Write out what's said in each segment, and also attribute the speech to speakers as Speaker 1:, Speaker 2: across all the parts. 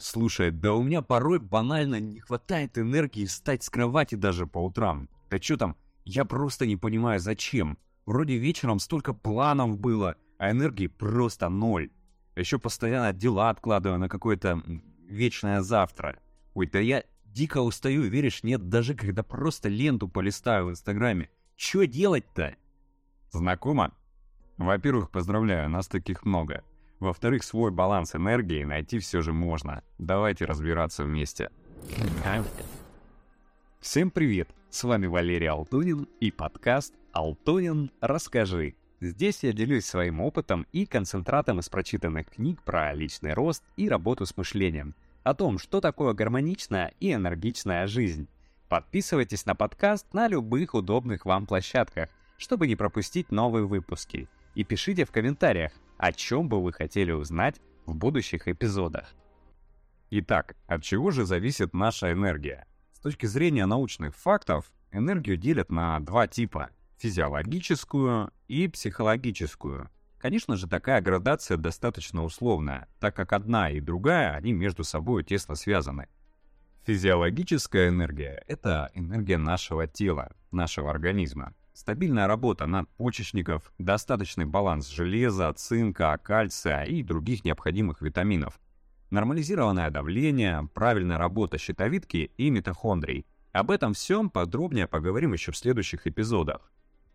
Speaker 1: Слушай, да у меня порой банально не хватает энергии встать с кровати даже по утрам. Да что там, я просто не понимаю, зачем. Вроде вечером столько планов было, а энергии просто ноль. Еще постоянно дела откладываю на какое-то вечное завтра. Ой, да я дико устаю, веришь, нет, даже когда просто ленту полистаю в Инстаграме. Что делать-то? Знакомо? Во-первых, поздравляю, нас таких много. Во-вторых, свой баланс энергии найти все же можно. Давайте разбираться вместе. Всем привет! С вами Валерий Алтунин и подкаст «Алтунин, расскажи». Здесь я делюсь своим опытом и концентратом из прочитанных книг про личный рост и работу с мышлением, о том, что такое гармоничная и энергичная жизнь. Подписывайтесь на подкаст на любых удобных вам площадках, чтобы не пропустить новые выпуски. И пишите в комментариях, о чем бы вы хотели узнать в будущих эпизодах. Итак, от чего же зависит наша энергия? С точки зрения научных фактов, энергию делят на два типа – физиологическую и психологическую. Конечно же, такая градация достаточно условная, так как одна и другая, они между собой тесно связаны. Физиологическая энергия – это энергия нашего тела, нашего организма. Стабильная работа надпочечников, достаточный баланс железа, цинка, кальция и других необходимых витаминов. Нормализированное давление, правильная работа щитовидки и митохондрий. Об этом всем подробнее поговорим еще в следующих эпизодах.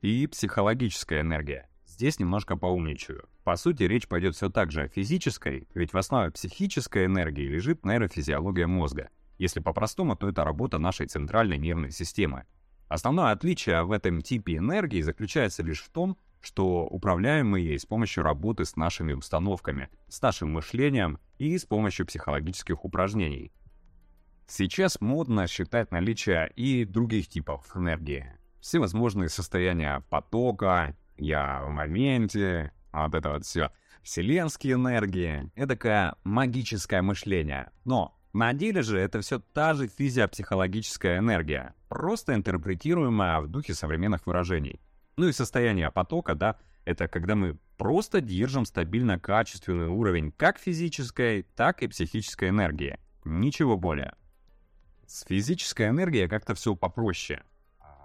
Speaker 1: И психологическая энергия. Здесь немножко поумничаю. По сути, речь пойдет все так же о физической, ведь в основе психической энергии лежит нейрофизиология мозга. Если по-простому, то это работа нашей центральной нервной системы. Основное отличие в этом типе энергии заключается лишь в том, что управляем мы ей с помощью работы с нашими установками, с нашим мышлением и с помощью психологических упражнений. Сейчас модно считать наличие и других типов энергии. Всевозможные состояния потока, я в моменте, вот это вот все. Вселенские энергии, эдакое магическое мышление. Но на деле же это все та же физиопсихологическая энергия, просто интерпретируемая в духе современных выражений. Ну и состояние потока, да, это когда мы просто держим стабильно качественный уровень как физической, так и психической энергии. Ничего более. С физической энергией как-то все попроще.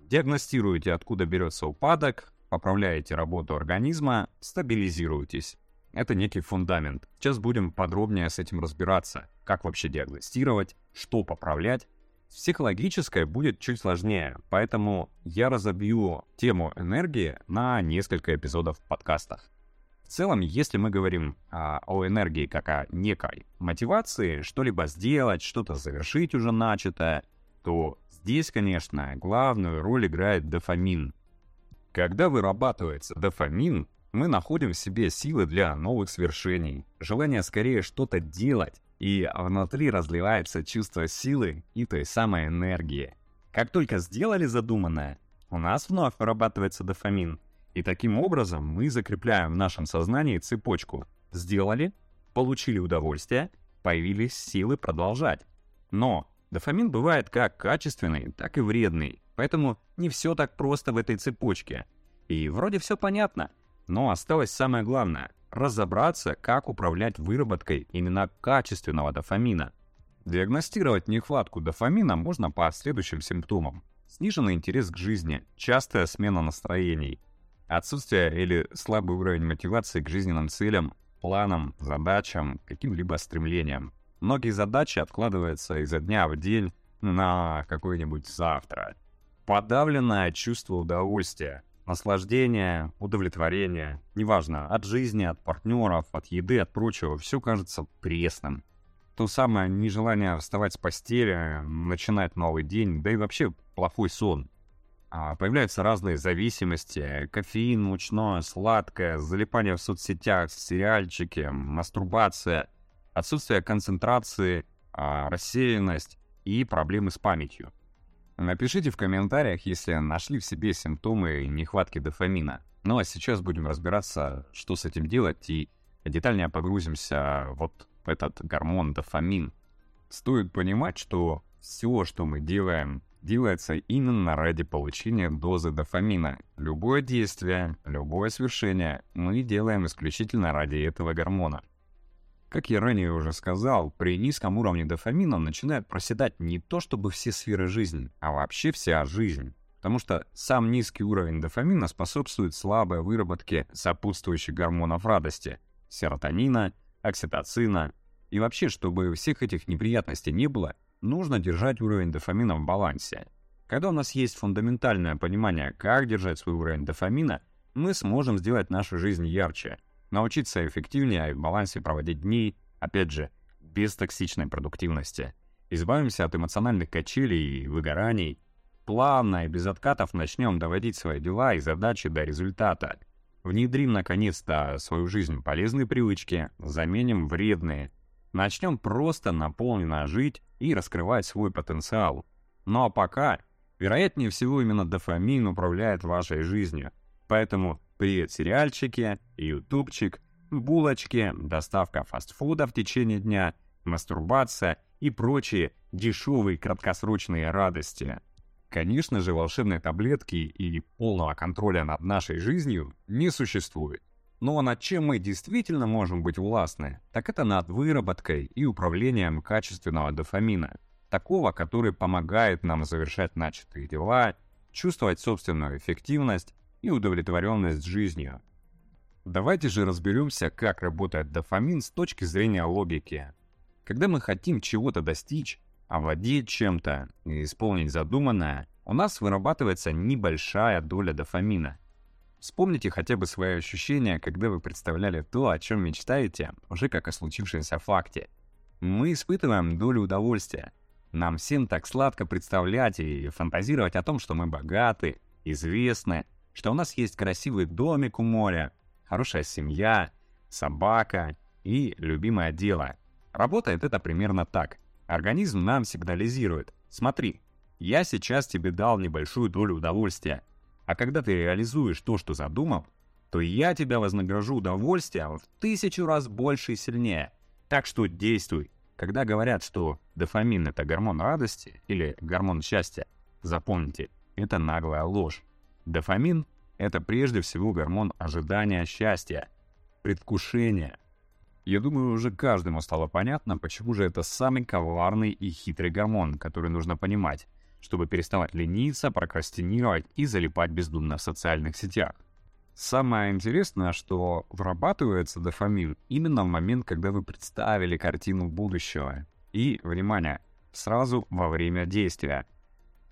Speaker 1: Диагностируете, откуда берется упадок, поправляете работу организма, стабилизируетесь. Это некий фундамент. Сейчас будем подробнее с этим разбираться. Как вообще диагностировать, что поправлять. Психологическое будет чуть сложнее, поэтому я разобью тему энергии на несколько эпизодов в подкастах. В целом, если мы говорим а, о энергии как о некой мотивации, что-либо сделать, что-то завершить уже начатое, то здесь, конечно, главную роль играет дофамин. Когда вырабатывается дофамин, мы находим в себе силы для новых свершений, желание скорее что-то делать, и внутри разливается чувство силы и той самой энергии. Как только сделали задуманное, у нас вновь вырабатывается дофамин, и таким образом мы закрепляем в нашем сознании цепочку. Сделали, получили удовольствие, появились силы продолжать. Но дофамин бывает как качественный, так и вредный, поэтому не все так просто в этой цепочке. И вроде все понятно – но осталось самое главное – разобраться, как управлять выработкой именно качественного дофамина. Диагностировать нехватку дофамина можно по следующим симптомам. Сниженный интерес к жизни, частая смена настроений, отсутствие или слабый уровень мотивации к жизненным целям, планам, задачам, каким-либо стремлениям. Многие задачи откладываются изо дня в день на какое-нибудь завтра. Подавленное чувство удовольствия – наслаждение, удовлетворение, неважно, от жизни, от партнеров, от еды, от прочего, все кажется пресным. То самое нежелание вставать с постели, начинать новый день, да и вообще плохой сон. А появляются разные зависимости, кофеин, мучное, сладкое, залипание в соцсетях, сериальчики, мастурбация, отсутствие концентрации, а, рассеянность и проблемы с памятью. Напишите в комментариях, если нашли в себе симптомы нехватки дофамина. Ну а сейчас будем разбираться, что с этим делать, и детальнее погрузимся вот в этот гормон дофамин. Стоит понимать, что все, что мы делаем, делается именно ради получения дозы дофамина. Любое действие, любое свершение мы делаем исключительно ради этого гормона. Как я ранее уже сказал, при низком уровне дофамина начинает проседать не то чтобы все сферы жизни, а вообще вся жизнь. Потому что сам низкий уровень дофамина способствует слабой выработке сопутствующих гормонов радости – серотонина, окситоцина. И вообще, чтобы всех этих неприятностей не было, нужно держать уровень дофамина в балансе. Когда у нас есть фундаментальное понимание, как держать свой уровень дофамина, мы сможем сделать нашу жизнь ярче – научиться эффективнее и в балансе проводить дни, опять же, без токсичной продуктивности. Избавимся от эмоциональных качелей и выгораний. Плавно и без откатов начнем доводить свои дела и задачи до результата. Внедрим, наконец-то, свою жизнь полезные привычки, заменим вредные. Начнем просто наполненно жить и раскрывать свой потенциал. Ну а пока, вероятнее всего, именно дофамин управляет вашей жизнью. Поэтому Привет, сериальчики, ютубчик, булочки, доставка фастфуда в течение дня, мастурбация и прочие дешевые краткосрочные радости. Конечно же, волшебной таблетки и полного контроля над нашей жизнью не существует. Но над чем мы действительно можем быть властны, так это над выработкой и управлением качественного дофамина, такого, который помогает нам завершать начатые дела, чувствовать собственную эффективность, и удовлетворенность жизнью. Давайте же разберемся, как работает дофамин с точки зрения логики. Когда мы хотим чего-то достичь, овладеть чем-то и исполнить задуманное, у нас вырабатывается небольшая доля дофамина. Вспомните хотя бы свои ощущения, когда вы представляли то, о чем мечтаете, уже как о случившемся факте. Мы испытываем долю удовольствия. Нам всем так сладко представлять и фантазировать о том, что мы богаты, известны, что у нас есть красивый домик у моря, хорошая семья, собака и любимое дело. Работает это примерно так. Организм нам сигнализирует. Смотри, я сейчас тебе дал небольшую долю удовольствия. А когда ты реализуешь то, что задумал, то я тебя вознагражу удовольствием в тысячу раз больше и сильнее. Так что действуй. Когда говорят, что дофамин — это гормон радости или гормон счастья, запомните, это наглая ложь. Дофамин — это прежде всего гормон ожидания счастья, предвкушения. Я думаю, уже каждому стало понятно, почему же это самый коварный и хитрый гормон, который нужно понимать, чтобы переставать лениться, прокрастинировать и залипать бездумно в социальных сетях. Самое интересное, что вырабатывается дофамин именно в момент, когда вы представили картину будущего. И, внимание, сразу во время действия.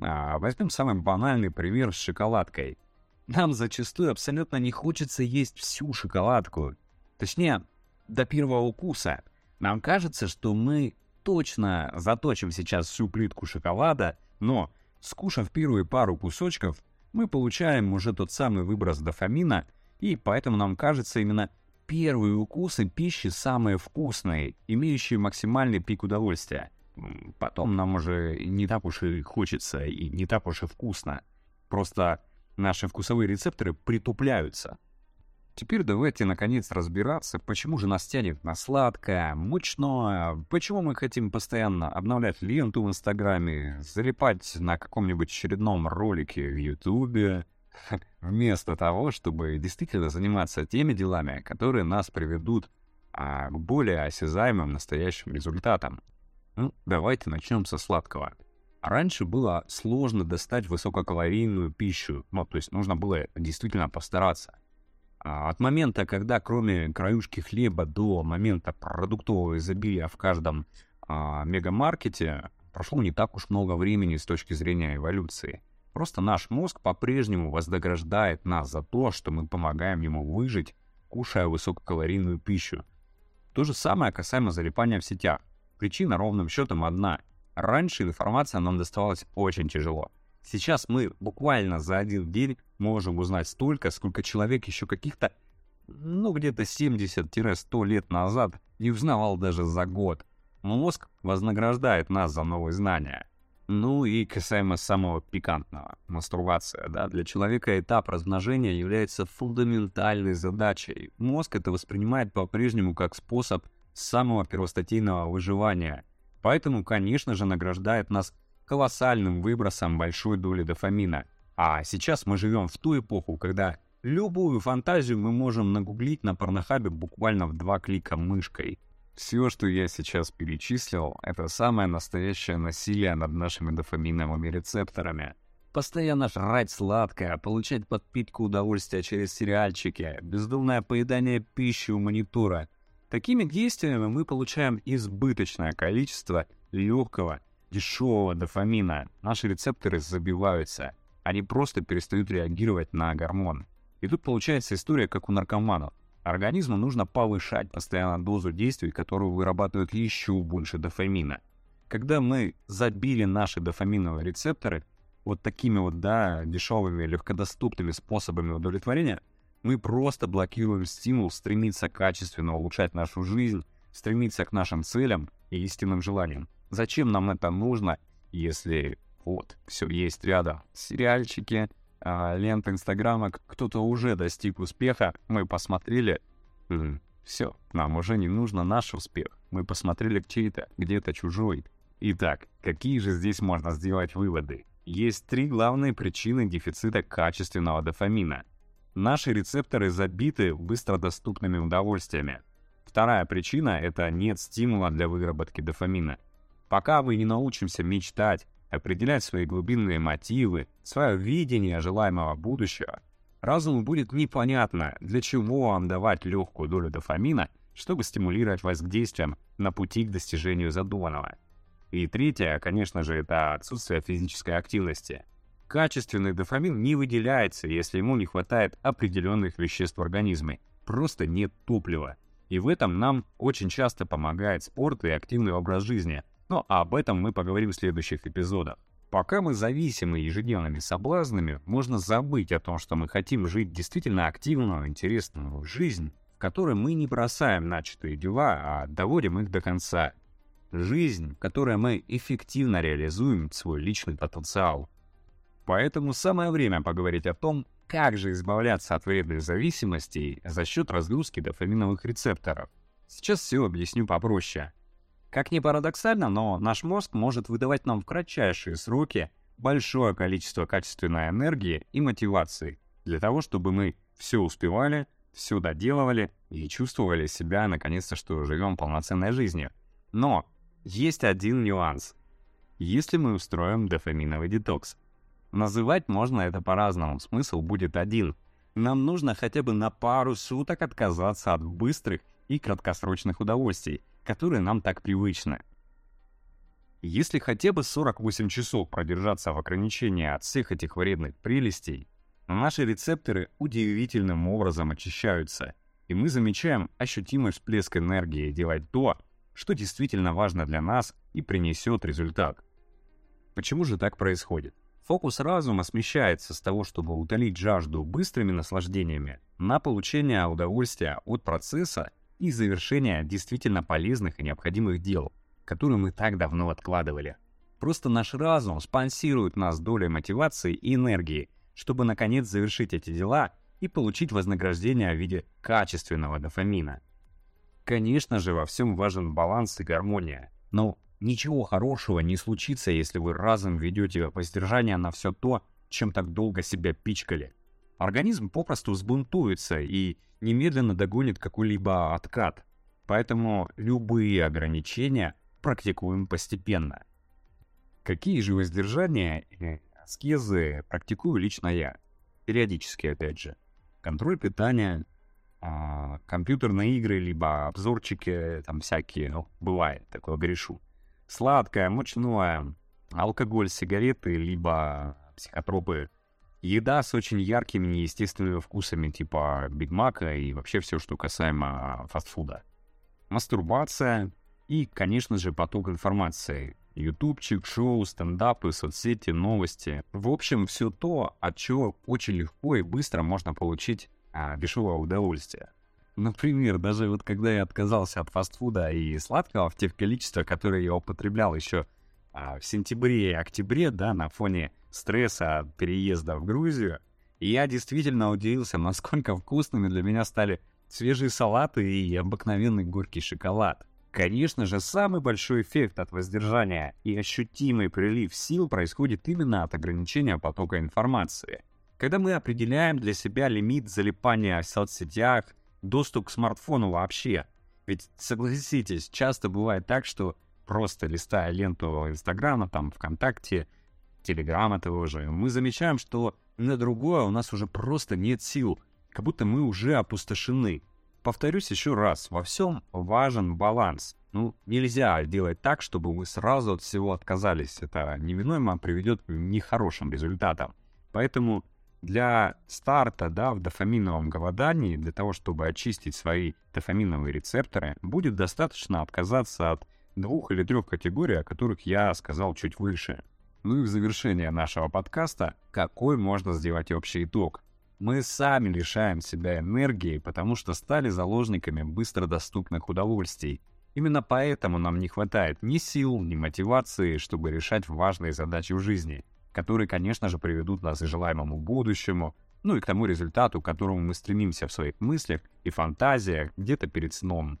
Speaker 1: А, возьмем самый банальный пример с шоколадкой. Нам зачастую абсолютно не хочется есть всю шоколадку. Точнее, до первого укуса. Нам кажется, что мы точно заточим сейчас всю плитку шоколада, но, скушав первые пару кусочков, мы получаем уже тот самый выброс дофамина, и поэтому нам кажется именно первые укусы пищи самые вкусные, имеющие максимальный пик удовольствия. Потом нам уже не так уж и хочется, и не так уж и вкусно. Просто наши вкусовые рецепторы притупляются. Теперь давайте наконец разбираться, почему же нас тянет на сладкое, мучное, почему мы хотим постоянно обновлять ленту в Инстаграме, залипать на каком-нибудь очередном ролике в Ютубе, вместо того, чтобы действительно заниматься теми делами, которые нас приведут а, к более осязаемым настоящим результатам. Ну, давайте начнем со сладкого. Раньше было сложно достать высококалорийную пищу, ну, то есть нужно было действительно постараться. А от момента, когда кроме краюшки хлеба до момента продуктового изобилия в каждом а, мегамаркете прошло не так уж много времени с точки зрения эволюции. Просто наш мозг по-прежнему вознаграждает нас за то, что мы помогаем ему выжить, кушая высококалорийную пищу. То же самое касаемо залипания в сетях. Причина ровным счетом одна. Раньше информация нам доставалась очень тяжело. Сейчас мы буквально за один день можем узнать столько, сколько человек еще каких-то, ну, где-то 70-100 лет назад не узнавал даже за год. Мозг вознаграждает нас за новые знания. Ну и касаемо самого пикантного, мастурбация, да, для человека этап размножения является фундаментальной задачей. Мозг это воспринимает по-прежнему как способ самого первостатейного выживания. Поэтому, конечно же, награждает нас колоссальным выбросом большой доли дофамина. А сейчас мы живем в ту эпоху, когда любую фантазию мы можем нагуглить на порнохабе буквально в два клика мышкой. Все, что я сейчас перечислил, это самое настоящее насилие над нашими дофаминовыми рецепторами. Постоянно жрать сладкое, получать подпитку удовольствия через сериальчики, бездумное поедание пищи у монитора. Такими действиями мы получаем избыточное количество легкого, дешевого дофамина. Наши рецепторы забиваются. Они просто перестают реагировать на гормон. И тут получается история, как у наркоманов. Организму нужно повышать постоянно дозу действий, которые вырабатывают еще больше дофамина. Когда мы забили наши дофаминовые рецепторы вот такими вот, да, дешевыми, легкодоступными способами удовлетворения, мы просто блокируем стимул стремиться качественно улучшать нашу жизнь, стремиться к нашим целям и истинным желаниям. Зачем нам это нужно, если вот, все есть рядом. Сериальчики, а, лента Инстаграма, кто-то уже достиг успеха, мы посмотрели, все, нам уже не нужно наш успех. Мы посмотрели чей-то, где-то чужой. Итак, какие же здесь можно сделать выводы? Есть три главные причины дефицита качественного дофамина. Наши рецепторы забиты быстродоступными удовольствиями. Вторая причина — это нет стимула для выработки дофамина. Пока мы не научимся мечтать, определять свои глубинные мотивы, свое видение желаемого будущего, разуму будет непонятно, для чего вам давать легкую долю дофамина, чтобы стимулировать вас к действиям на пути к достижению задуманного. И третье, конечно же, это отсутствие физической активности. Качественный дофамин не выделяется, если ему не хватает определенных веществ в организме. Просто нет топлива. И в этом нам очень часто помогает спорт и активный образ жизни, но об этом мы поговорим в следующих эпизодах. Пока мы зависимы ежедневными соблазнами, можно забыть о том, что мы хотим жить действительно активную, интересную жизнь, в которой мы не бросаем начатые дела, а доводим их до конца. Жизнь, в которой мы эффективно реализуем свой личный потенциал. Поэтому самое время поговорить о том, как же избавляться от вредных зависимостей за счет разгрузки дофаминовых рецепторов. Сейчас все объясню попроще. Как ни парадоксально, но наш мозг может выдавать нам в кратчайшие сроки большое количество качественной энергии и мотивации для того, чтобы мы все успевали, все доделывали и чувствовали себя, наконец-то, что живем полноценной жизнью. Но есть один нюанс. Если мы устроим дофаминовый детокс. Называть можно это по-разному, смысл будет один. Нам нужно хотя бы на пару суток отказаться от быстрых и краткосрочных удовольствий, которые нам так привычны. Если хотя бы 48 часов продержаться в ограничении от всех этих вредных прелестей, наши рецепторы удивительным образом очищаются, и мы замечаем ощутимый всплеск энергии делать то, что действительно важно для нас и принесет результат. Почему же так происходит? Фокус разума смещается с того, чтобы утолить жажду быстрыми наслаждениями, на получение удовольствия от процесса и завершения действительно полезных и необходимых дел, которые мы так давно откладывали. Просто наш разум спонсирует нас долей мотивации и энергии, чтобы наконец завершить эти дела и получить вознаграждение в виде качественного дофамина. Конечно же, во всем важен баланс и гармония, но ничего хорошего не случится, если вы разом ведете воздержание на все то, чем так долго себя пичкали. Организм попросту взбунтуется и немедленно догонит какой-либо откат. Поэтому любые ограничения практикуем постепенно. Какие же воздержания и аскезы практикую лично я? Периодически, опять же. Контроль питания, а, компьютерные игры, либо обзорчики, там всякие, ну, бывает, такое грешу. Сладкое, мучное, алкоголь, сигареты, либо психотропы Еда с очень яркими неестественными вкусами, типа Биг Мака и вообще все, что касаемо фастфуда. Мастурбация и, конечно же, поток информации. Ютубчик, шоу, стендапы, соцсети, новости. В общем, все то, от чего очень легко и быстро можно получить а, дешевое удовольствие. Например, даже вот когда я отказался от фастфуда и сладкого в тех количествах, которые я употреблял еще а, в сентябре и октябре, да, на фоне стресса от переезда в Грузию, я действительно удивился, насколько вкусными для меня стали свежие салаты и обыкновенный горький шоколад. Конечно же, самый большой эффект от воздержания и ощутимый прилив сил происходит именно от ограничения потока информации. Когда мы определяем для себя лимит залипания в соцсетях, доступ к смартфону вообще, Ведь согласитесь, часто бывает так, что просто листая ленту Инстаграма, там, ВКонтакте, Телеграма того же, мы замечаем, что на другое у нас уже просто нет сил, как будто мы уже опустошены. Повторюсь еще раз, во всем важен баланс. Ну, нельзя делать так, чтобы вы сразу от всего отказались. Это неминуемо приведет к нехорошим результатам. Поэтому для старта да, в дофаминовом голодании, для того, чтобы очистить свои дофаминовые рецепторы, будет достаточно отказаться от двух или трех категорий, о которых я сказал чуть выше. Ну и в завершение нашего подкаста, какой можно сделать общий итог? Мы сами лишаем себя энергии, потому что стали заложниками быстродоступных удовольствий. Именно поэтому нам не хватает ни сил, ни мотивации, чтобы решать важные задачи в жизни — которые, конечно же, приведут нас к желаемому будущему, ну и к тому результату, к которому мы стремимся в своих мыслях и фантазиях где-то перед сном.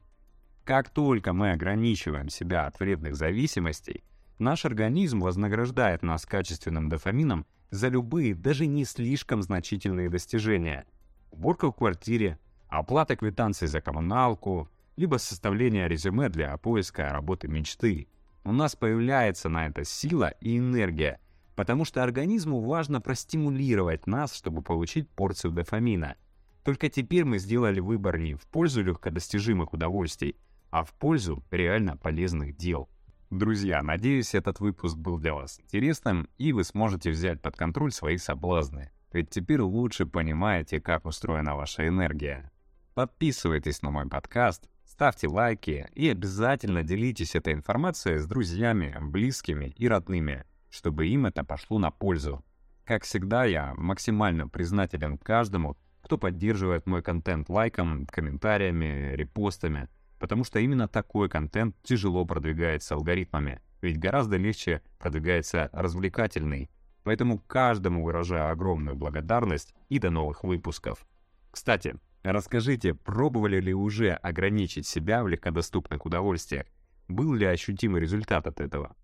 Speaker 1: Как только мы ограничиваем себя от вредных зависимостей, наш организм вознаграждает нас качественным дофамином за любые, даже не слишком значительные достижения. Уборка в квартире, оплата квитанций за коммуналку, либо составление резюме для поиска работы мечты. У нас появляется на это сила и энергия – потому что организму важно простимулировать нас, чтобы получить порцию дофамина. Только теперь мы сделали выбор не в пользу легкодостижимых удовольствий, а в пользу реально полезных дел. Друзья, надеюсь, этот выпуск был для вас интересным, и вы сможете взять под контроль свои соблазны. Ведь теперь лучше понимаете, как устроена ваша энергия. Подписывайтесь на мой подкаст, ставьте лайки и обязательно делитесь этой информацией с друзьями, близкими и родными чтобы им это пошло на пользу. Как всегда, я максимально признателен каждому, кто поддерживает мой контент лайком, комментариями, репостами, потому что именно такой контент тяжело продвигается алгоритмами, ведь гораздо легче продвигается развлекательный. Поэтому каждому выражаю огромную благодарность и до новых выпусков. Кстати, расскажите, пробовали ли уже ограничить себя в легкодоступных удовольствиях? Был ли ощутимый результат от этого?